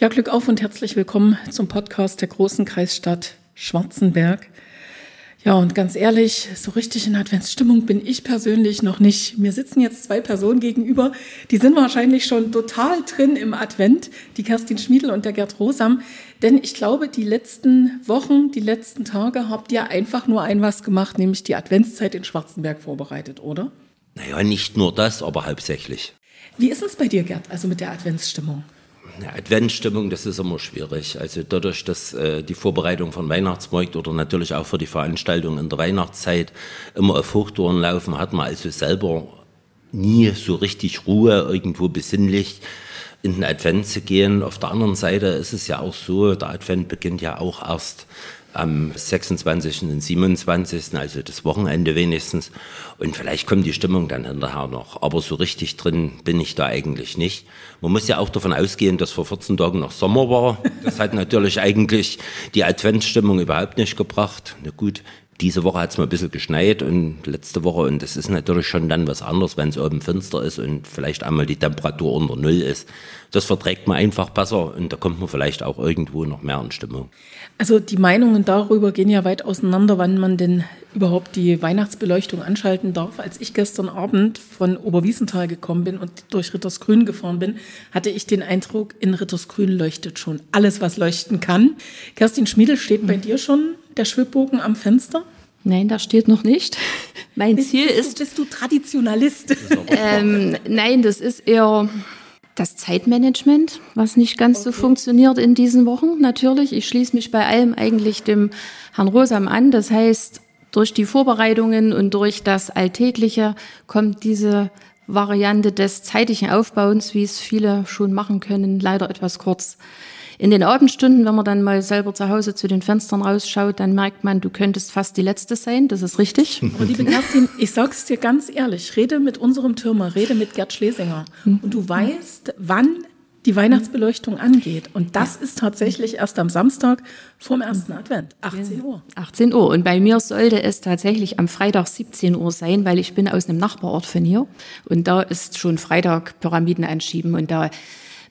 Ja, Glück auf und herzlich willkommen zum Podcast der großen Kreisstadt Schwarzenberg. Ja, und ganz ehrlich, so richtig in Adventsstimmung bin ich persönlich noch nicht. Mir sitzen jetzt zwei Personen gegenüber, die sind wahrscheinlich schon total drin im Advent, die Kerstin Schmiedel und der Gerd Rosam. Denn ich glaube, die letzten Wochen, die letzten Tage habt ihr einfach nur ein was gemacht, nämlich die Adventszeit in Schwarzenberg vorbereitet, oder? Naja, nicht nur das, aber hauptsächlich. Wie ist es bei dir, Gerd, also mit der Adventsstimmung? Ja, Adventsstimmung, das ist immer schwierig. Also dadurch, dass äh, die Vorbereitung von Weihnachtsmarkt oder natürlich auch für die Veranstaltung in der Weihnachtszeit immer auf Hochtouren laufen, hat man also selber nie so richtig Ruhe, irgendwo besinnlich in den Advent zu gehen. Auf der anderen Seite ist es ja auch so, der Advent beginnt ja auch erst am 26. und 27., also das Wochenende wenigstens. Und vielleicht kommt die Stimmung dann hinterher noch. Aber so richtig drin bin ich da eigentlich nicht. Man muss ja auch davon ausgehen, dass vor 14 Tagen noch Sommer war. Das hat natürlich eigentlich die Adventsstimmung überhaupt nicht gebracht. Na gut, diese Woche hat es mal ein bisschen geschneit und letzte Woche und das ist natürlich schon dann was anderes, wenn es oben finster ist und vielleicht einmal die Temperatur unter Null ist. Das verträgt man einfach besser und da kommt man vielleicht auch irgendwo noch mehr in Stimmung. Also die Meinungen darüber gehen ja weit auseinander, wann man denn überhaupt die Weihnachtsbeleuchtung anschalten darf. Als ich gestern Abend von Oberwiesenthal gekommen bin und durch Rittersgrün gefahren bin, hatte ich den Eindruck, in Rittersgrün leuchtet schon alles, was leuchten kann. Kerstin Schmiedel, steht bei dir schon der Schwibbogen am Fenster? Nein, da steht noch nicht. Mein bist, Ziel bist ist. Bist du Traditionalist? Ähm, nein, das ist eher das Zeitmanagement, was nicht ganz okay. so funktioniert in diesen Wochen. Natürlich, ich schließe mich bei allem eigentlich dem Herrn Rosam an. Das heißt, durch die Vorbereitungen und durch das Alltägliche kommt diese Variante des zeitlichen Aufbauens, wie es viele schon machen können, leider etwas kurz. In den Abendstunden, wenn man dann mal selber zu Hause zu den Fenstern rausschaut, dann merkt man, du könntest fast die Letzte sein. Das ist richtig. Und liebe Kerstin, ich sag's dir ganz ehrlich, rede mit unserem Türmer, rede mit Gerd Schlesinger. Und du weißt, wann die Weihnachtsbeleuchtung angeht. Und das ist tatsächlich erst am Samstag vorm ersten Advent, 18 Uhr. 18 Uhr. Und bei mir sollte es tatsächlich am Freitag 17 Uhr sein, weil ich bin aus einem Nachbarort von hier. Und da ist schon Freitag Pyramiden anschieben. Und da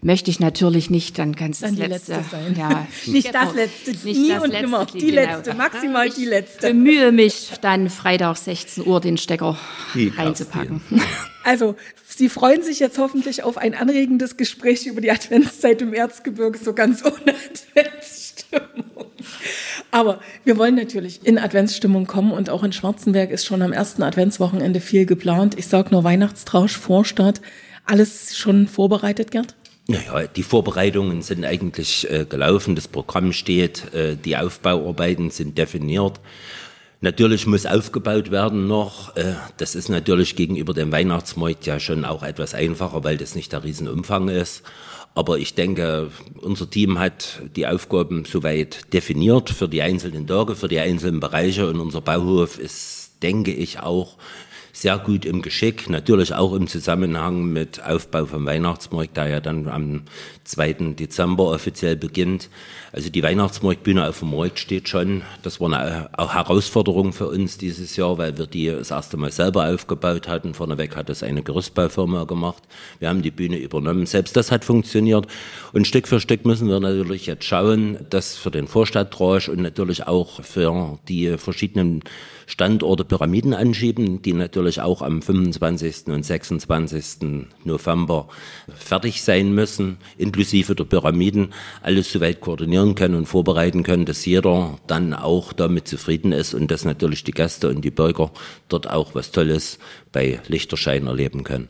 möchte ich natürlich nicht dann ganz dann das letzte, letzte sein. Ja, nicht das letzte, nicht nie das und letzte, immer die genau. letzte, maximal ich die letzte. bemühe mich dann Freitag 16 Uhr den Stecker die reinzupacken. Also Sie freuen sich jetzt hoffentlich auf ein anregendes Gespräch über die Adventszeit im Erzgebirge, so ganz ohne Adventsstimmung. Aber wir wollen natürlich in Adventsstimmung kommen und auch in Schwarzenberg ist schon am ersten Adventswochenende viel geplant. Ich sage nur Weihnachtstrausch, Vorstadt. Alles schon vorbereitet, Gerd? Naja, die Vorbereitungen sind eigentlich äh, gelaufen, das Programm steht, äh, die Aufbauarbeiten sind definiert. Natürlich muss aufgebaut werden noch. Äh, das ist natürlich gegenüber dem Weihnachtsmarkt ja schon auch etwas einfacher, weil das nicht der Riesenumfang ist. Aber ich denke, unser Team hat die Aufgaben soweit definiert für die einzelnen Tage, für die einzelnen Bereiche und unser Bauhof ist, denke ich, auch sehr gut im Geschick, natürlich auch im Zusammenhang mit Aufbau vom Weihnachtsmarkt, der ja dann am 2. Dezember offiziell beginnt. Also die Weihnachtsmarktbühne auf dem Markt steht schon. Das war eine auch Herausforderung für uns dieses Jahr, weil wir die das erste Mal selber aufgebaut hatten. Vorneweg hat das eine Gerüstbaufirma gemacht. Wir haben die Bühne übernommen. Selbst das hat funktioniert. Und Stück für Stück müssen wir natürlich jetzt schauen, dass für den Vorstadtdrausch und natürlich auch für die verschiedenen Standorte Pyramiden anschieben, die natürlich auch am 25. und 26. November fertig sein müssen, inklusive der Pyramiden, alles soweit koordinieren können und vorbereiten können, dass jeder dann auch damit zufrieden ist und dass natürlich die Gäste und die Bürger dort auch was Tolles bei Lichterschein erleben können.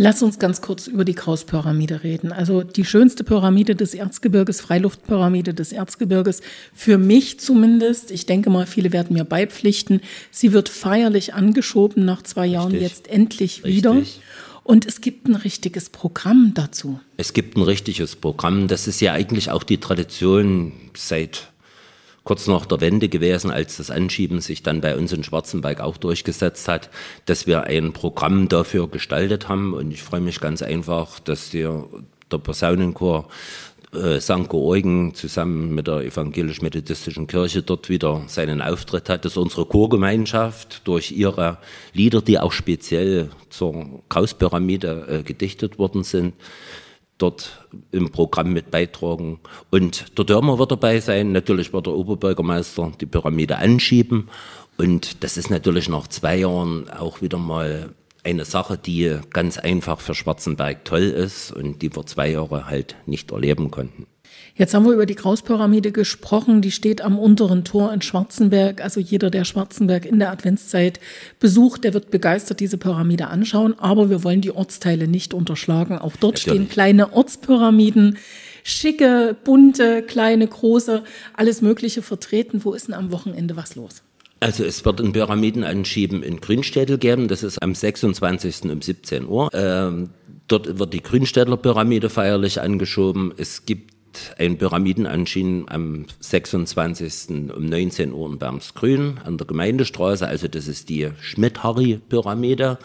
Lass uns ganz kurz über die Krauspyramide reden. Also die schönste Pyramide des Erzgebirges, Freiluftpyramide des Erzgebirges. Für mich zumindest, ich denke mal, viele werden mir beipflichten. Sie wird feierlich angeschoben nach zwei Richtig. Jahren jetzt endlich wieder. Richtig. Und es gibt ein richtiges Programm dazu. Es gibt ein richtiges Programm. Das ist ja eigentlich auch die Tradition seit kurz nach der Wende gewesen, als das Anschieben sich dann bei uns in Schwarzenberg auch durchgesetzt hat, dass wir ein Programm dafür gestaltet haben. Und ich freue mich ganz einfach, dass der, der Posaunenchor äh, St. Georgen zusammen mit der evangelisch-methodistischen Kirche dort wieder seinen Auftritt hat, dass unsere Chorgemeinschaft durch ihre Lieder, die auch speziell zur Krauspyramide äh, gedichtet worden sind, dort im Programm mit beitragen. Und der Dörmer wird dabei sein. Natürlich wird der Oberbürgermeister die Pyramide anschieben. Und das ist natürlich nach zwei Jahren auch wieder mal eine Sache, die ganz einfach für Schwarzenberg toll ist und die wir zwei Jahre halt nicht erleben konnten. Jetzt haben wir über die Krauspyramide gesprochen. Die steht am unteren Tor in Schwarzenberg. Also jeder, der Schwarzenberg in der Adventszeit besucht, der wird begeistert diese Pyramide anschauen. Aber wir wollen die Ortsteile nicht unterschlagen. Auch dort Natürlich. stehen kleine Ortspyramiden. Schicke, bunte, kleine, große, alles Mögliche vertreten. Wo ist denn am Wochenende was los? Also es wird ein Pyramidenanschieben in Grünstädtel geben. Das ist am 26. um 17 Uhr. Ähm, dort wird die Grünstädtler Pyramide feierlich angeschoben. Es gibt ein Pyramidenanschieben am 26. um 19 Uhr in Bermsgrün an der Gemeindestraße. Also das ist die Schmidt-Harry-Pyramide.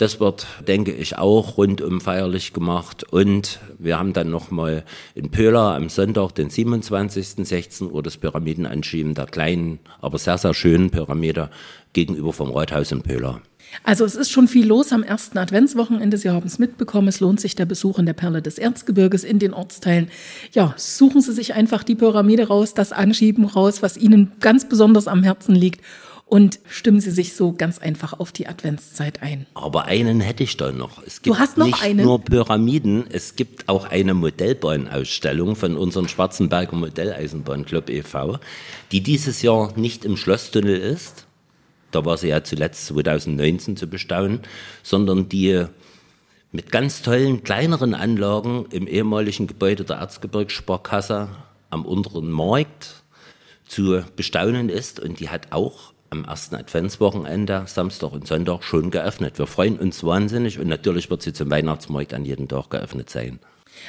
Das wird, denke ich, auch rundum feierlich gemacht. Und wir haben dann nochmal in Pöhler am Sonntag, den 27. 16 Uhr, das Pyramidenanschieben der kleinen, aber sehr, sehr schönen Pyramide gegenüber vom Rathaus in Pöhler. Also es ist schon viel los am ersten Adventswochenende. Sie haben es mitbekommen. Es lohnt sich der Besuch in der Perle des Erzgebirges in den Ortsteilen. Ja, suchen Sie sich einfach die Pyramide raus, das Anschieben raus, was Ihnen ganz besonders am Herzen liegt. Und stimmen Sie sich so ganz einfach auf die Adventszeit ein. Aber einen hätte ich da noch. Es gibt du hast noch nicht einen? nur Pyramiden, es gibt auch eine Modellbahnausstellung von unserem Schwarzenberger Modelleisenbahnclub e.V., die dieses Jahr nicht im Schlosstunnel ist, da war sie ja zuletzt 2019 zu bestaunen, sondern die mit ganz tollen kleineren Anlagen im ehemaligen Gebäude der Erzgebirgssparkasse am unteren Markt zu bestaunen ist und die hat auch am ersten Adventswochenende, Samstag und Sonntag, schon geöffnet. Wir freuen uns wahnsinnig und natürlich wird sie zum Weihnachtsmarkt an jedem Tag geöffnet sein.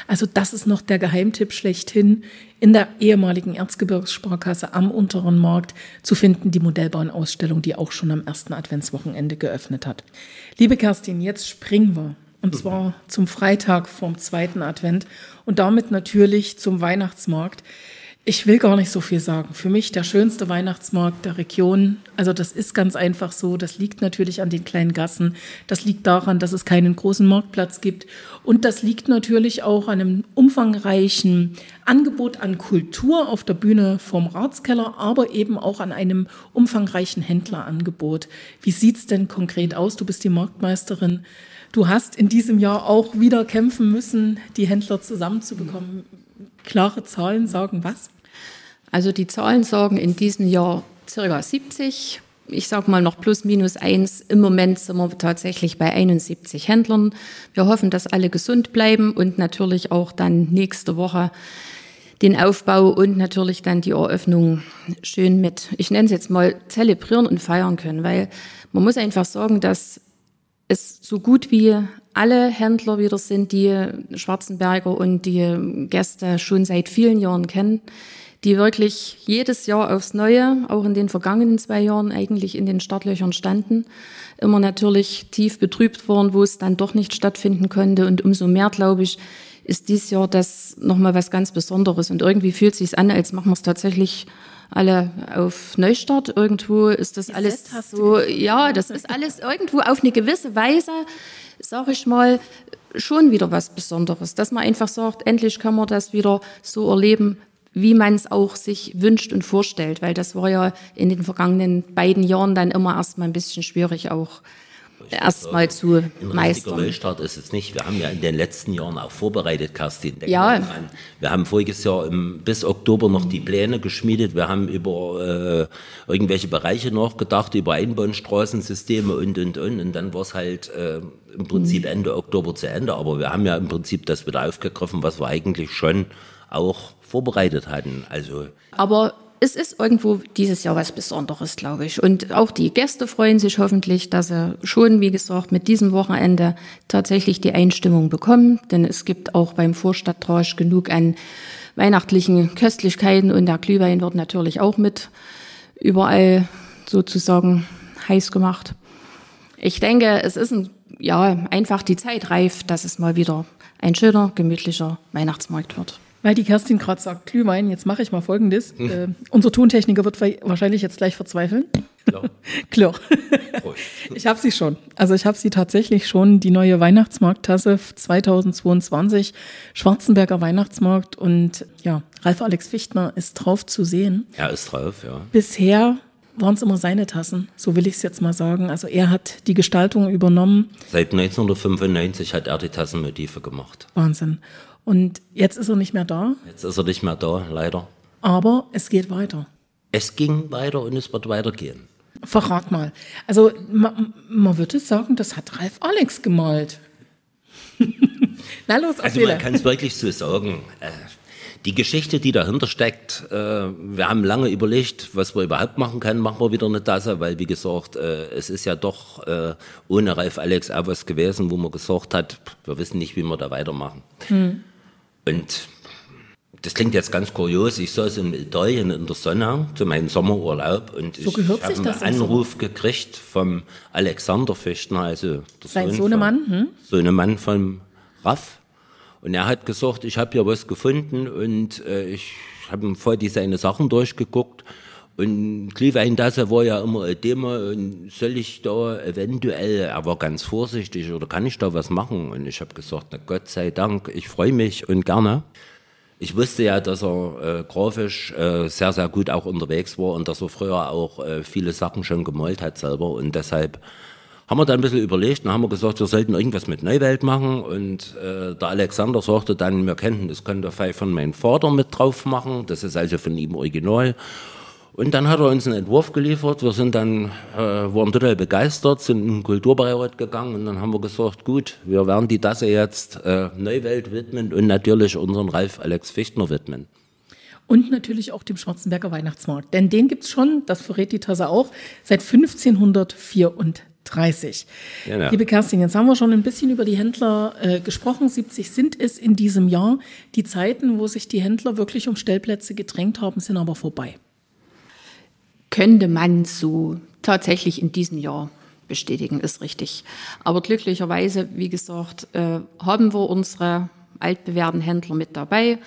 Also das ist noch der Geheimtipp schlechthin. In der ehemaligen Erzgebirgssparkasse am Unteren Markt zu finden, die Modellbahnausstellung, die auch schon am ersten Adventswochenende geöffnet hat. Liebe Kerstin, jetzt springen wir. Und zwar zum Freitag vom zweiten Advent und damit natürlich zum Weihnachtsmarkt. Ich will gar nicht so viel sagen. Für mich der schönste Weihnachtsmarkt der Region. Also das ist ganz einfach so. Das liegt natürlich an den kleinen Gassen. Das liegt daran, dass es keinen großen Marktplatz gibt. Und das liegt natürlich auch an einem umfangreichen Angebot an Kultur auf der Bühne vom Ratskeller, aber eben auch an einem umfangreichen Händlerangebot. Wie sieht's denn konkret aus? Du bist die Marktmeisterin. Du hast in diesem Jahr auch wieder kämpfen müssen, die Händler zusammenzubekommen. Klare Zahlen sagen was? Also die Zahlen sagen in diesem Jahr circa 70. Ich sage mal noch plus minus eins. Im Moment sind wir tatsächlich bei 71 Händlern. Wir hoffen, dass alle gesund bleiben und natürlich auch dann nächste Woche den Aufbau und natürlich dann die Eröffnung schön mit, ich nenne es jetzt mal, zelebrieren und feiern können, weil man muss einfach sagen, dass es so gut wie alle Händler wieder sind, die Schwarzenberger und die Gäste schon seit vielen Jahren kennen, die wirklich jedes Jahr aufs Neue, auch in den vergangenen zwei Jahren eigentlich in den Startlöchern standen, immer natürlich tief betrübt waren, wo es dann doch nicht stattfinden konnte. Und umso mehr, glaube ich, ist dieses Jahr das nochmal was ganz Besonderes. Und irgendwie fühlt es sich an, als machen wir es tatsächlich alle auf Neustart. Irgendwo ist das alles so, ja, das ist alles irgendwo auf eine gewisse Weise sage ich mal, schon wieder was Besonderes, dass man einfach sagt, endlich kann man das wieder so erleben, wie man es auch sich wünscht und vorstellt, weil das war ja in den vergangenen beiden Jahren dann immer erstmal ein bisschen schwierig auch erstmal zu ein meistern. Neustart ist es nicht. Wir haben ja in den letzten Jahren auch vorbereitet, Kerstin. ja. Wir haben voriges Jahr im, bis Oktober noch die Pläne geschmiedet. Wir haben über äh, irgendwelche Bereiche nachgedacht, über Einbahnstraßensysteme und, und, und. Und dann war es halt äh, im Prinzip Ende Oktober zu Ende. Aber wir haben ja im Prinzip das wieder aufgegriffen, was wir eigentlich schon auch vorbereitet hatten. Also Aber es ist irgendwo dieses Jahr was Besonderes, glaube ich. Und auch die Gäste freuen sich hoffentlich, dass sie schon, wie gesagt, mit diesem Wochenende tatsächlich die Einstimmung bekommen. Denn es gibt auch beim Vorstadtdrausch genug an weihnachtlichen Köstlichkeiten und der Glühwein wird natürlich auch mit überall sozusagen heiß gemacht. Ich denke, es ist ein, ja, einfach die Zeit reif, dass es mal wieder ein schöner, gemütlicher Weihnachtsmarkt wird. Weil die Kerstin gerade sagt, Glühwein, jetzt mache ich mal Folgendes. Mhm. Äh, unser Tontechniker wird wahrscheinlich jetzt gleich verzweifeln. Klar. Klar. Ich habe sie schon. Also ich habe sie tatsächlich schon, die neue Weihnachtsmarkttasse 2022, Schwarzenberger Weihnachtsmarkt. Und ja, Ralf Alex Fichtner ist drauf zu sehen. Er ist drauf, ja. Bisher waren es immer seine Tassen, so will ich es jetzt mal sagen. Also er hat die Gestaltung übernommen. Seit 1995 hat er die Tassenmotive gemacht. Wahnsinn. Und jetzt ist er nicht mehr da. Jetzt ist er nicht mehr da, leider. Aber es geht weiter. Es ging weiter und es wird weitergehen. Verrat mal. Also man, man würde sagen, das hat Ralf Alex gemalt. Na los, Also man kann es wirklich so sagen. Äh, die Geschichte, die dahinter steckt, äh, wir haben lange überlegt, was wir überhaupt machen können. Machen wir wieder eine Tasse, weil wie gesagt, äh, es ist ja doch ohne Ralf Alex auch was gewesen, wo man gesagt hat, wir wissen nicht, wie wir da weitermachen. Hm. Und das klingt jetzt ganz kurios. Ich saß in Italien in der Sonne zu meinem Sommerurlaub und so ich habe einen Anruf gekriegt vom Alexander Fichtner, also Sein Sohn Sohnemann, hm? Sohnemann vom Raff. Und er hat gesagt, ich habe hier was gefunden und äh, ich habe vor die seine Sachen durchgeguckt. Und Glühweintasse war ja immer ein Thema und soll ich da eventuell, er war ganz vorsichtig oder kann ich da was machen? Und ich habe gesagt, na Gott sei Dank, ich freue mich und gerne. Ich wusste ja, dass er äh, grafisch äh, sehr, sehr gut auch unterwegs war und dass er früher auch äh, viele Sachen schon gemalt hat selber und deshalb haben wir dann ein bisschen überlegt und haben wir gesagt, wir sollten irgendwas mit Neuwelt machen. Und äh, der Alexander sagte dann, wir könnten das Konterfei von meinem Vater mit drauf machen. Das ist also von ihm original. Und dann hat er uns einen Entwurf geliefert. Wir sind dann, äh, waren total begeistert, sind in den Kulturbeirat gegangen und dann haben wir gesagt, gut, wir werden die Tasse jetzt äh, Neuwelt widmen und natürlich unseren Ralf Alex Fichtner widmen. Und natürlich auch dem Schwarzenberger Weihnachtsmarkt. Denn den gibt's schon, das verrät die Tasse auch, seit 1504. 30. Genau. Liebe Kerstin, jetzt haben wir schon ein bisschen über die Händler äh, gesprochen. 70 sind es in diesem Jahr. Die Zeiten, wo sich die Händler wirklich um Stellplätze gedrängt haben, sind aber vorbei. Könnte man so tatsächlich in diesem Jahr bestätigen, ist richtig. Aber glücklicherweise, wie gesagt, äh, haben wir unsere altbewährten Händler mit dabei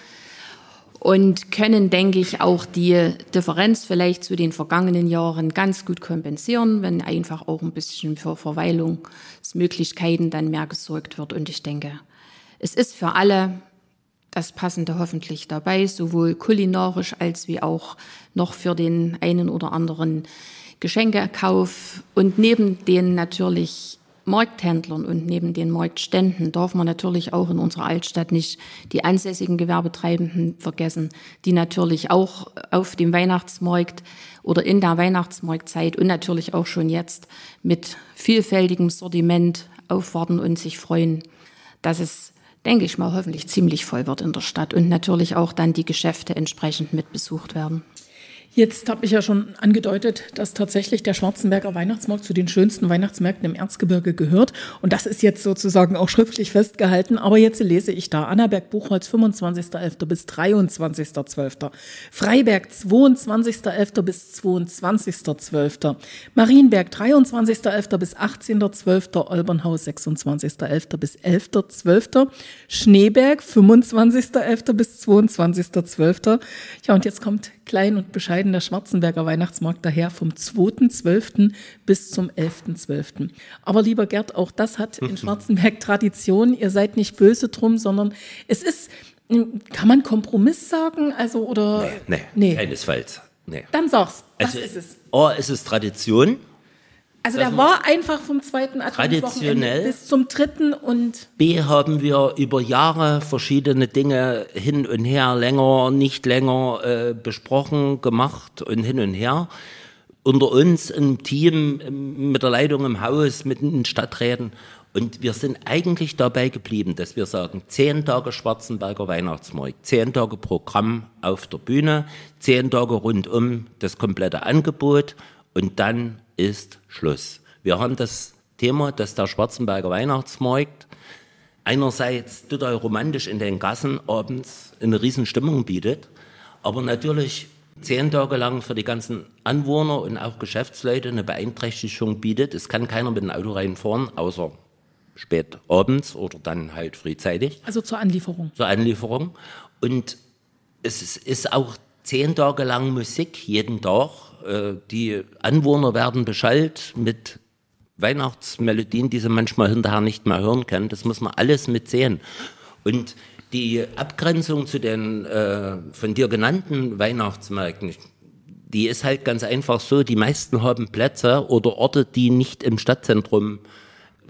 und können, denke ich, auch die Differenz vielleicht zu den vergangenen Jahren ganz gut kompensieren, wenn einfach auch ein bisschen für Verweilungsmöglichkeiten dann mehr gesorgt wird. Und ich denke, es ist für alle das Passende hoffentlich dabei, sowohl kulinarisch als wie auch noch für den einen oder anderen Geschenkekauf. Und neben den natürlich Markthändlern und neben den Marktständen darf man natürlich auch in unserer Altstadt nicht die ansässigen Gewerbetreibenden vergessen, die natürlich auch auf dem Weihnachtsmarkt oder in der Weihnachtsmarktzeit und natürlich auch schon jetzt mit vielfältigem Sortiment aufwarten und sich freuen, dass es, denke ich mal, hoffentlich ziemlich voll wird in der Stadt und natürlich auch dann die Geschäfte entsprechend mit besucht werden. Jetzt habe ich ja schon angedeutet, dass tatsächlich der Schwarzenberger Weihnachtsmarkt zu den schönsten Weihnachtsmärkten im Erzgebirge gehört. Und das ist jetzt sozusagen auch schriftlich festgehalten. Aber jetzt lese ich da Annaberg Buchholz 25.11. bis 23.12. Freiberg 22.11. bis 22.12. Marienberg 23.11. bis 18.12. Olbernhaus 26.11. bis 11.12. Schneeberg 25.11. bis 22.12. Ja, und jetzt kommt klein und bescheiden der Schwarzenberger Weihnachtsmarkt daher vom 2.12. bis zum 11.12. Aber lieber Gerd, auch das hat in Schwarzenberg Tradition. Ihr seid nicht böse drum, sondern es ist, kann man Kompromiss sagen? Also, oder? Nee, nee, nee. keinesfalls. Nee. Dann sag's. Was also, ist es? Oh, es ist Tradition. Also der war einfach vom zweiten Adventswochenende bis zum dritten und B haben wir über Jahre verschiedene Dinge hin und her, länger, nicht länger äh, besprochen, gemacht und hin und her. Unter uns im Team, mit der Leitung im Haus, mit den Stadträten. Und wir sind eigentlich dabei geblieben, dass wir sagen, zehn Tage Schwarzenberger Weihnachtsmarkt, zehn Tage Programm auf der Bühne, zehn Tage rundum das komplette Angebot und dann ist Schluss. Wir haben das Thema, dass der Schwarzenberger Weihnachtsmarkt einerseits total romantisch in den Gassen abends eine Riesenstimmung bietet, aber natürlich zehn Tage lang für die ganzen Anwohner und auch Geschäftsleute eine Beeinträchtigung bietet. Es kann keiner mit dem Auto reinfahren, außer spät abends oder dann halt frühzeitig. Also zur Anlieferung. Zur Anlieferung. Und es ist auch zehn Tage lang Musik jeden Tag die Anwohner werden beschallt mit Weihnachtsmelodien, die sie manchmal hinterher nicht mehr hören können. Das muss man alles mitsehen. Und die Abgrenzung zu den äh, von dir genannten Weihnachtsmärkten, die ist halt ganz einfach so, die meisten haben Plätze oder Orte, die nicht im Stadtzentrum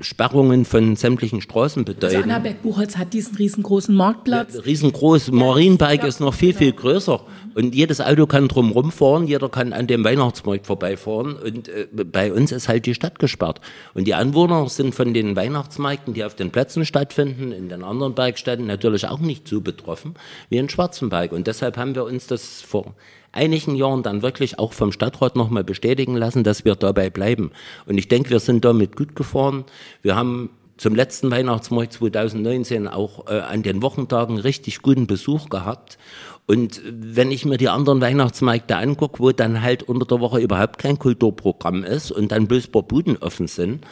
Sperrungen von sämtlichen Straßen bedeuten. Also Annaberg-Buchholz hat diesen riesengroßen Marktplatz. Ja, riesengroß. Marienberg ja, ist noch viel, viel größer. Und jedes Auto kann drum rumfahren, jeder kann an dem Weihnachtsmarkt vorbeifahren. Und äh, bei uns ist halt die Stadt gesperrt. Und die Anwohner sind von den Weihnachtsmärkten, die auf den Plätzen stattfinden, in den anderen Bergstädten natürlich auch nicht so betroffen wie in Schwarzenberg. Und deshalb haben wir uns das vor einigen Jahren dann wirklich auch vom Stadtrat nochmal bestätigen lassen, dass wir dabei bleiben. Und ich denke, wir sind damit gut gefahren. Wir haben zum letzten Weihnachtsmarkt 2019 auch äh, an den Wochentagen richtig guten Besuch gehabt. Und wenn ich mir die anderen Weihnachtsmärkte angucke, wo dann halt unter der Woche überhaupt kein Kulturprogramm ist und dann bloß paar Buden offen sind,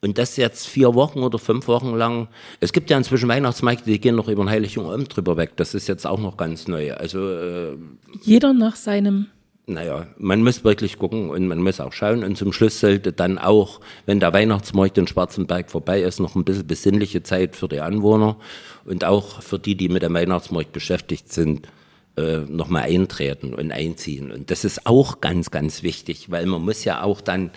und das jetzt vier Wochen oder fünf Wochen lang. Es gibt ja inzwischen Weihnachtsmärkte, die gehen noch über den Heiligen Abend drüber weg. Das ist jetzt auch noch ganz neu. Also äh, jeder nach seinem. Naja, man muss wirklich gucken und man muss auch schauen. Und zum Schluss sollte dann auch, wenn der Weihnachtsmarkt in Schwarzenberg vorbei ist, noch ein bisschen besinnliche Zeit für die Anwohner und auch für die, die mit dem Weihnachtsmarkt beschäftigt sind, äh, nochmal eintreten und einziehen. Und das ist auch ganz, ganz wichtig, weil man muss ja auch dann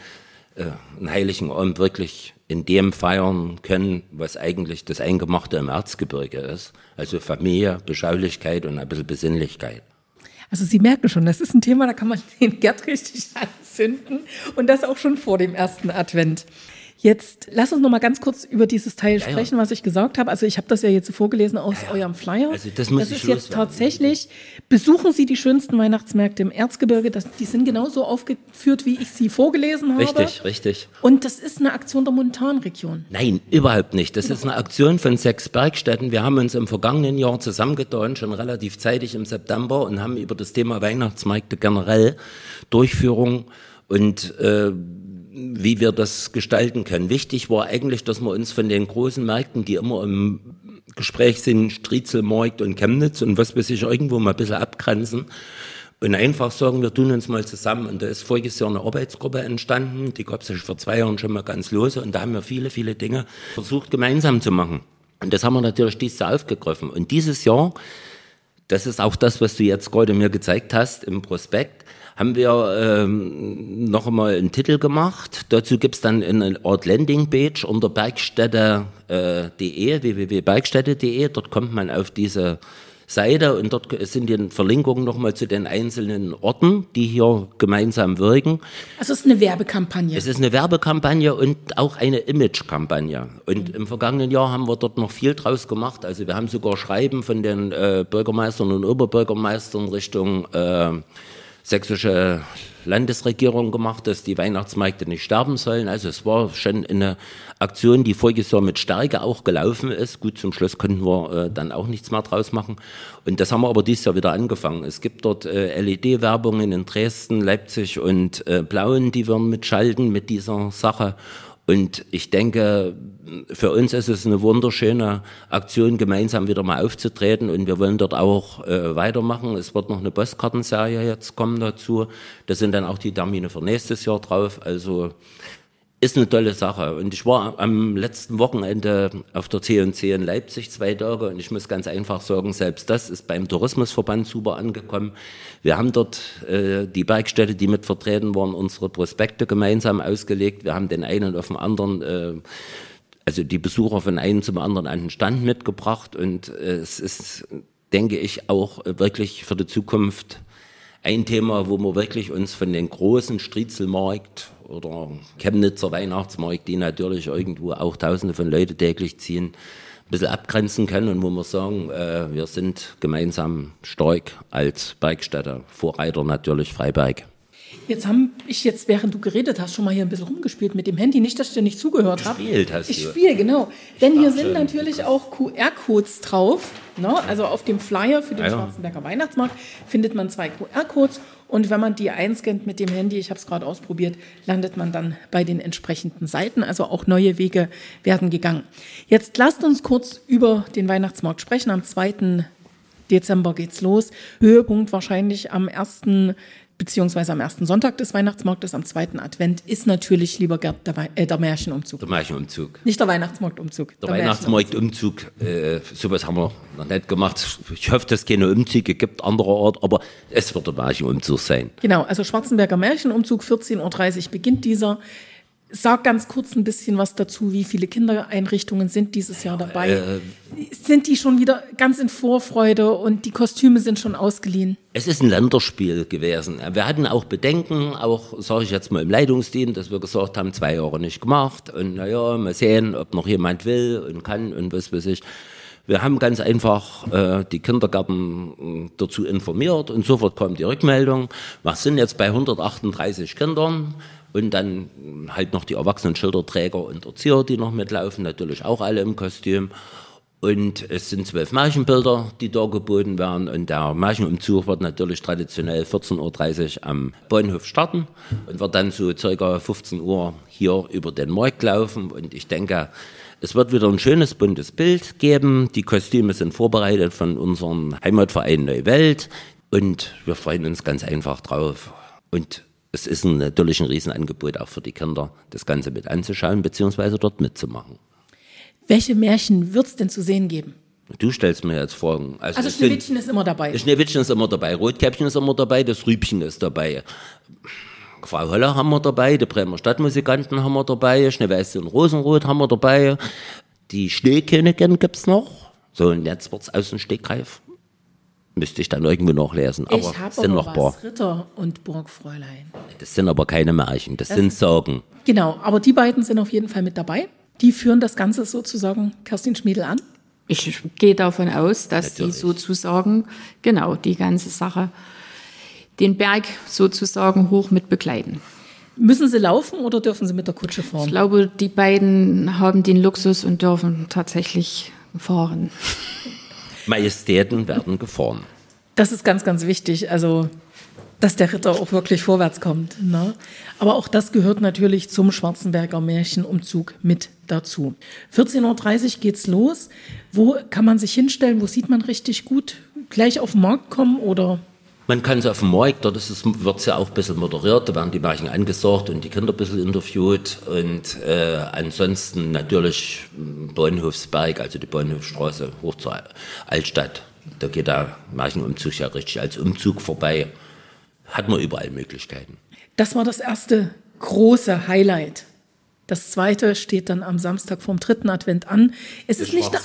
äh, einen heiligen Abend wirklich in dem feiern können, was eigentlich das Eingemachte im Erzgebirge ist. Also Familie, Beschaulichkeit und ein bisschen Besinnlichkeit. Also Sie merken schon, das ist ein Thema, da kann man den Gerd richtig anzünden und das auch schon vor dem ersten Advent. Jetzt lass uns noch mal ganz kurz über dieses Teil ja, sprechen, was ich gesagt habe. Also ich habe das ja jetzt vorgelesen aus ja, eurem Flyer. Also das muss das ist jetzt tatsächlich, besuchen Sie die schönsten Weihnachtsmärkte im Erzgebirge. Das, die sind genauso aufgeführt, wie ich sie vorgelesen habe. Richtig, richtig. Und das ist eine Aktion der Montanregion. Nein, überhaupt nicht. Das ist eine Aktion von sechs Bergstädten. Wir haben uns im vergangenen Jahr zusammengetan, schon relativ zeitig im September und haben über das Thema Weihnachtsmärkte generell Durchführung und äh, wie wir das gestalten können. Wichtig war eigentlich, dass wir uns von den großen Märkten, die immer im Gespräch sind, Striezelmarkt und Chemnitz und was weiß ich, irgendwo mal ein bisschen abgrenzen und einfach sagen, wir tun uns mal zusammen. Und da ist voriges Jahr eine Arbeitsgruppe entstanden, die gab es vor zwei Jahren schon mal ganz lose und da haben wir viele, viele Dinge versucht gemeinsam zu machen. Und das haben wir natürlich dieses Jahr aufgegriffen. Und dieses Jahr, das ist auch das, was du jetzt gerade mir gezeigt hast im Prospekt, haben wir ähm, noch einmal einen Titel gemacht. Dazu gibt es dann eine Art Landingpage unter bergstätte.de, äh, www.bergstätte.de. Dort kommt man auf diese Seite und dort sind die Verlinkungen nochmal zu den einzelnen Orten, die hier gemeinsam wirken. Also es ist eine Werbekampagne. Es ist eine Werbekampagne und auch eine Imagekampagne. Und mhm. im vergangenen Jahr haben wir dort noch viel draus gemacht. Also wir haben sogar Schreiben von den äh, Bürgermeistern und Oberbürgermeistern Richtung äh, sächsische Landesregierung gemacht, dass die Weihnachtsmärkte nicht sterben sollen. Also es war schon eine Aktion, die voriges Jahr mit Stärke auch gelaufen ist. Gut, zum Schluss konnten wir äh, dann auch nichts mehr draus machen. Und das haben wir aber dieses Jahr wieder angefangen. Es gibt dort äh, LED-Werbungen in Dresden, Leipzig und äh, Blauen, die wir mitschalten mit dieser Sache. Und ich denke, für uns ist es eine wunderschöne Aktion, gemeinsam wieder mal aufzutreten. Und wir wollen dort auch äh, weitermachen. Es wird noch eine Postkartenserie jetzt kommen dazu. Da sind dann auch die Termine für nächstes Jahr drauf. Also ist eine tolle Sache. Und ich war am letzten Wochenende auf der C&C in Leipzig zwei Tage und ich muss ganz einfach sagen, selbst das ist beim Tourismusverband super angekommen. Wir haben dort äh, die Bergstädte, die mit vertreten waren, unsere Prospekte gemeinsam ausgelegt. Wir haben den einen auf den anderen, äh, also die Besucher von einem zum anderen an den Stand mitgebracht und äh, es ist, denke ich, auch wirklich für die Zukunft ein Thema, wo wir wirklich uns von den großen Striezelmarkt oder Chemnitzer Weihnachtsmarkt, die natürlich irgendwo auch Tausende von Leuten täglich ziehen, ein bisschen abgrenzen können und wo wir sagen, äh, wir sind gemeinsam stark als Bergstädter, Vorreiter natürlich Freiberg. Jetzt habe ich jetzt, während du geredet hast, schon mal hier ein bisschen rumgespielt mit dem Handy. Nicht, dass ich dir nicht zugehört habe. Gespielt hast ich du. Ich spiele, genau. Denn hier sind natürlich auch QR-Codes drauf. Ne? Also auf dem Flyer für den ja. Schwarzenberger Weihnachtsmarkt findet man zwei QR-Codes. Und wenn man die einscannt mit dem Handy, ich habe es gerade ausprobiert, landet man dann bei den entsprechenden Seiten. Also auch neue Wege werden gegangen. Jetzt lasst uns kurz über den Weihnachtsmarkt sprechen. Am 2. Dezember geht's los. Höhepunkt wahrscheinlich am 1 beziehungsweise am ersten Sonntag des Weihnachtsmarktes, am zweiten Advent, ist natürlich lieber Gerd der, äh, der Märchenumzug. Der Märchenumzug. Nicht der Weihnachtsmarktumzug. Der, der Weihnachtsmarktumzug, äh, sowas haben wir noch nicht gemacht. Ich hoffe, dass es keine Umzüge gibt anderer Art, aber es wird der Märchenumzug sein. Genau, also Schwarzenberger Märchenumzug, 14.30 Uhr beginnt dieser. Sag ganz kurz ein bisschen was dazu. Wie viele Kindereinrichtungen sind dieses Jahr dabei? Äh, sind die schon wieder ganz in Vorfreude und die Kostüme sind schon ausgeliehen? Es ist ein Länderspiel gewesen. Wir hatten auch Bedenken, auch sage ich jetzt mal im Leitungsteam, dass wir gesagt haben, zwei Jahre nicht gemacht und naja, mal sehen, ob noch jemand will und kann und was weiß ich. Wir haben ganz einfach äh, die Kindergärten äh, dazu informiert und sofort kam die Rückmeldung. Wir sind jetzt bei 138 Kindern und dann halt noch die erwachsenen Schilderträger und Erzieher, die noch mitlaufen, natürlich auch alle im Kostüm. Und es sind zwölf Märchenbilder, die da geboten werden. Und der Märchenumzug wird natürlich traditionell 14.30 Uhr am Bahnhof starten und wird dann so circa 15 Uhr hier über den Markt laufen. Und ich denke, es wird wieder ein schönes buntes Bild geben. Die Kostüme sind vorbereitet von unserem Heimatverein Neue Welt. Und wir freuen uns ganz einfach drauf. Und es ist natürlich ein Riesenangebot auch für die Kinder, das Ganze mit anzuschauen bzw. dort mitzumachen. Welche Märchen wird es denn zu sehen geben? Du stellst mir jetzt Fragen. Also, also Schneewittchen ist immer dabei. Schneewittchen ist immer dabei, Rotkäppchen ist immer dabei, das Rübchen ist dabei. Frau Holler haben wir dabei, die Bremer Stadtmusikanten haben wir dabei, Schneeweiße und Rosenrot haben wir dabei. Die Schneekönigin gibt es noch. So, und jetzt wird es aus dem Stegreif Müsste ich dann irgendwo nachlesen. Aber ich habe sind noch was, paar. Ritter und Burgfräulein. Das sind aber keine Märchen, das, das sind Sorgen. Genau, aber die beiden sind auf jeden Fall mit dabei. Die führen das Ganze sozusagen Kerstin Schmiedel an. Ich gehe davon aus, dass Natürlich. sie sozusagen, genau, die ganze Sache, den Berg sozusagen hoch mit begleiten. Müssen sie laufen oder dürfen sie mit der Kutsche fahren? Ich glaube, die beiden haben den Luxus und dürfen tatsächlich fahren. Majestäten werden gefahren. Das ist ganz, ganz wichtig. Also, dass der Ritter auch wirklich vorwärts kommt. Ne? Aber auch das gehört natürlich zum Schwarzenberger Märchenumzug mit dazu. 14.30 Uhr geht's los. Wo kann man sich hinstellen? Wo sieht man richtig gut? Gleich auf den Markt kommen oder man kann es auf dem Markt, dort wird es ja auch ein bisschen moderiert, da werden die Märchen angesagt und die Kinder ein bisschen interviewt. Und äh, ansonsten natürlich Bahnhofsberg, also die Bahnhofstraße hoch zur Altstadt. Da geht der Märchenumzug ja richtig als Umzug vorbei. Hat man überall Möglichkeiten. Das war das erste große Highlight das zweite steht dann am Samstag vom dritten Advent an. Es ist nicht der,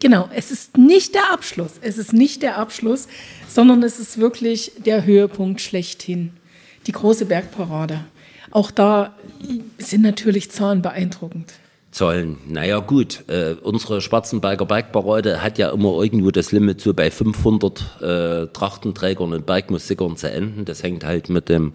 genau, es ist nicht der Abschluss. Es ist nicht der Abschluss, sondern es ist wirklich der Höhepunkt schlechthin. Die große Bergparade. Auch da sind natürlich Zahlen beeindruckend. Zahlen. Naja, gut. Äh, unsere Schwarzenberger Bergparade hat ja immer irgendwo das Limit so bei 500 äh, Trachtenträgern und Bergmusikern zu enden. Das hängt halt mit dem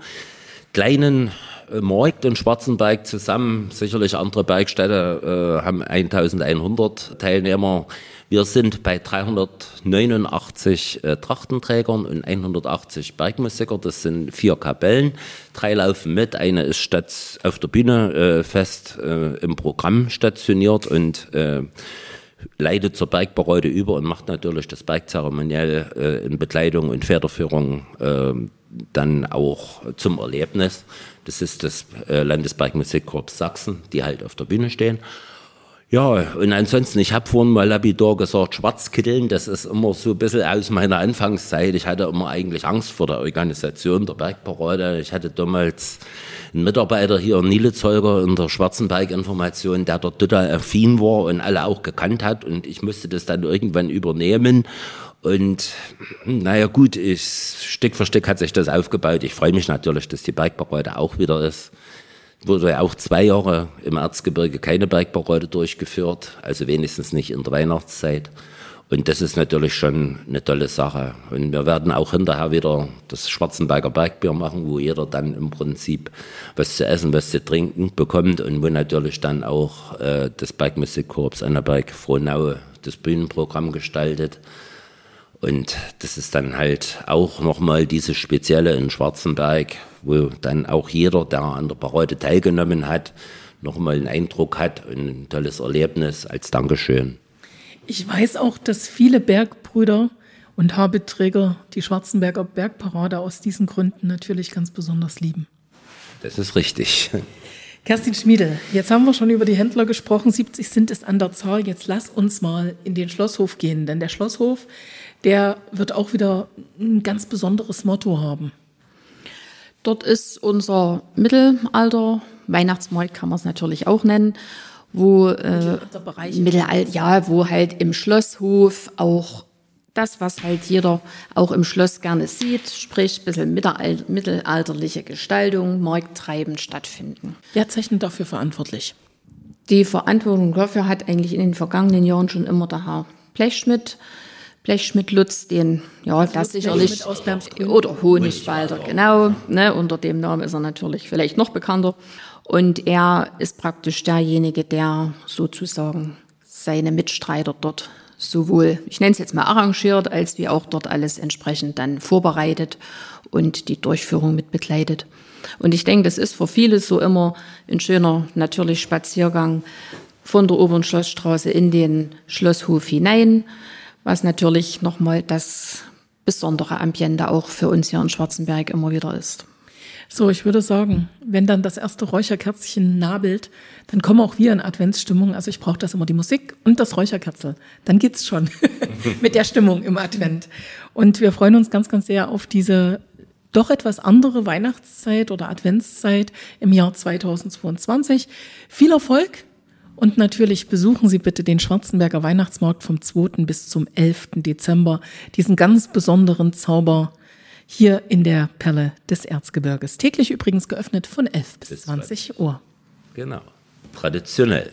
kleinen äh, Markt und Schwarzenberg zusammen. Sicherlich andere Bergstädte äh, haben 1100 Teilnehmer. Wir sind bei 389 äh, Trachtenträgern und 180 Bergmusiker. Das sind vier Kapellen. Drei laufen mit. Eine ist statt auf der Bühne äh, fest äh, im Programm stationiert und äh, leitet zur Bergparade über und macht natürlich das Bergzeremoniell in Bekleidung und Federführung äh, dann auch zum Erlebnis. Das ist das äh, Landesbergmusikkorps Sachsen, die halt auf der Bühne stehen. Ja, und ansonsten, ich habe vorhin mal lapidar gesagt, Schwarzkitteln, das ist immer so ein bisschen aus meiner Anfangszeit. Ich hatte immer eigentlich Angst vor der Organisation der Bergparade. Ich hatte damals einen Mitarbeiter hier in Nielezolger in der Schwarzenberg-Information, der dort total affin war und alle auch gekannt hat. Und ich musste das dann irgendwann übernehmen. Und naja gut, ich, Stück für Stück hat sich das aufgebaut. Ich freue mich natürlich, dass die Bergparade auch wieder ist. Wurde ja auch zwei Jahre im Erzgebirge keine Bergparade durchgeführt, also wenigstens nicht in der Weihnachtszeit. Und das ist natürlich schon eine tolle Sache. Und wir werden auch hinterher wieder das Schwarzenberger Bergbier machen, wo jeder dann im Prinzip was zu essen, was zu trinken bekommt und wo natürlich dann auch äh, das Bergmusikkorps Annaberg Frohnau das Bühnenprogramm gestaltet. Und das ist dann halt auch nochmal dieses Spezielle in Schwarzenberg, wo dann auch jeder, der an der Parade teilgenommen hat, nochmal einen Eindruck hat und ein tolles Erlebnis als Dankeschön. Ich weiß auch, dass viele Bergbrüder und Habitträger die Schwarzenberger Bergparade aus diesen Gründen natürlich ganz besonders lieben. Das ist richtig. Kerstin Schmiedel, jetzt haben wir schon über die Händler gesprochen. 70 sind es an der Zahl. Jetzt lass uns mal in den Schlosshof gehen, denn der Schlosshof, der wird auch wieder ein ganz besonderes Motto haben. Dort ist unser Mittelalter, Weihnachtsmarkt kann man es natürlich auch nennen, wo äh, Mittelalter, ja, wo halt im Schlosshof auch das, was halt jeder auch im Schloss gerne sieht, sprich ein bisschen mittelalterliche Gestaltung, Markttreiben stattfinden. Wer zeichnet dafür verantwortlich? Die Verantwortung dafür hat eigentlich in den vergangenen Jahren schon immer der Herr Blechschmidt. Blechschmidt Lutz, den, ja, also das sicherlich, oder Honigwalder, genau, ne, unter dem Namen ist er natürlich vielleicht noch bekannter. Und er ist praktisch derjenige, der sozusagen seine Mitstreiter dort sowohl, ich nenne es jetzt mal arrangiert, als wie auch dort alles entsprechend dann vorbereitet und die Durchführung mit begleitet. Und ich denke, das ist für viele so immer ein schöner, natürlich Spaziergang von der Oberen Schlossstraße in den Schlosshof hinein, was natürlich nochmal das besondere Ambiente auch für uns hier in Schwarzenberg immer wieder ist. So, ich würde sagen, wenn dann das erste Räucherkerzchen nabelt, dann kommen auch wir in Adventsstimmung. Also ich brauche das immer die Musik und das Räucherkerzel. Dann geht's schon mit der Stimmung im Advent. Und wir freuen uns ganz, ganz sehr auf diese doch etwas andere Weihnachtszeit oder Adventszeit im Jahr 2022. Viel Erfolg und natürlich besuchen Sie bitte den Schwarzenberger Weihnachtsmarkt vom 2. bis zum 11. Dezember. Diesen ganz besonderen Zauber hier in der Perle des Erzgebirges. Täglich übrigens geöffnet von 11 bis 20 Uhr. Genau, traditionell.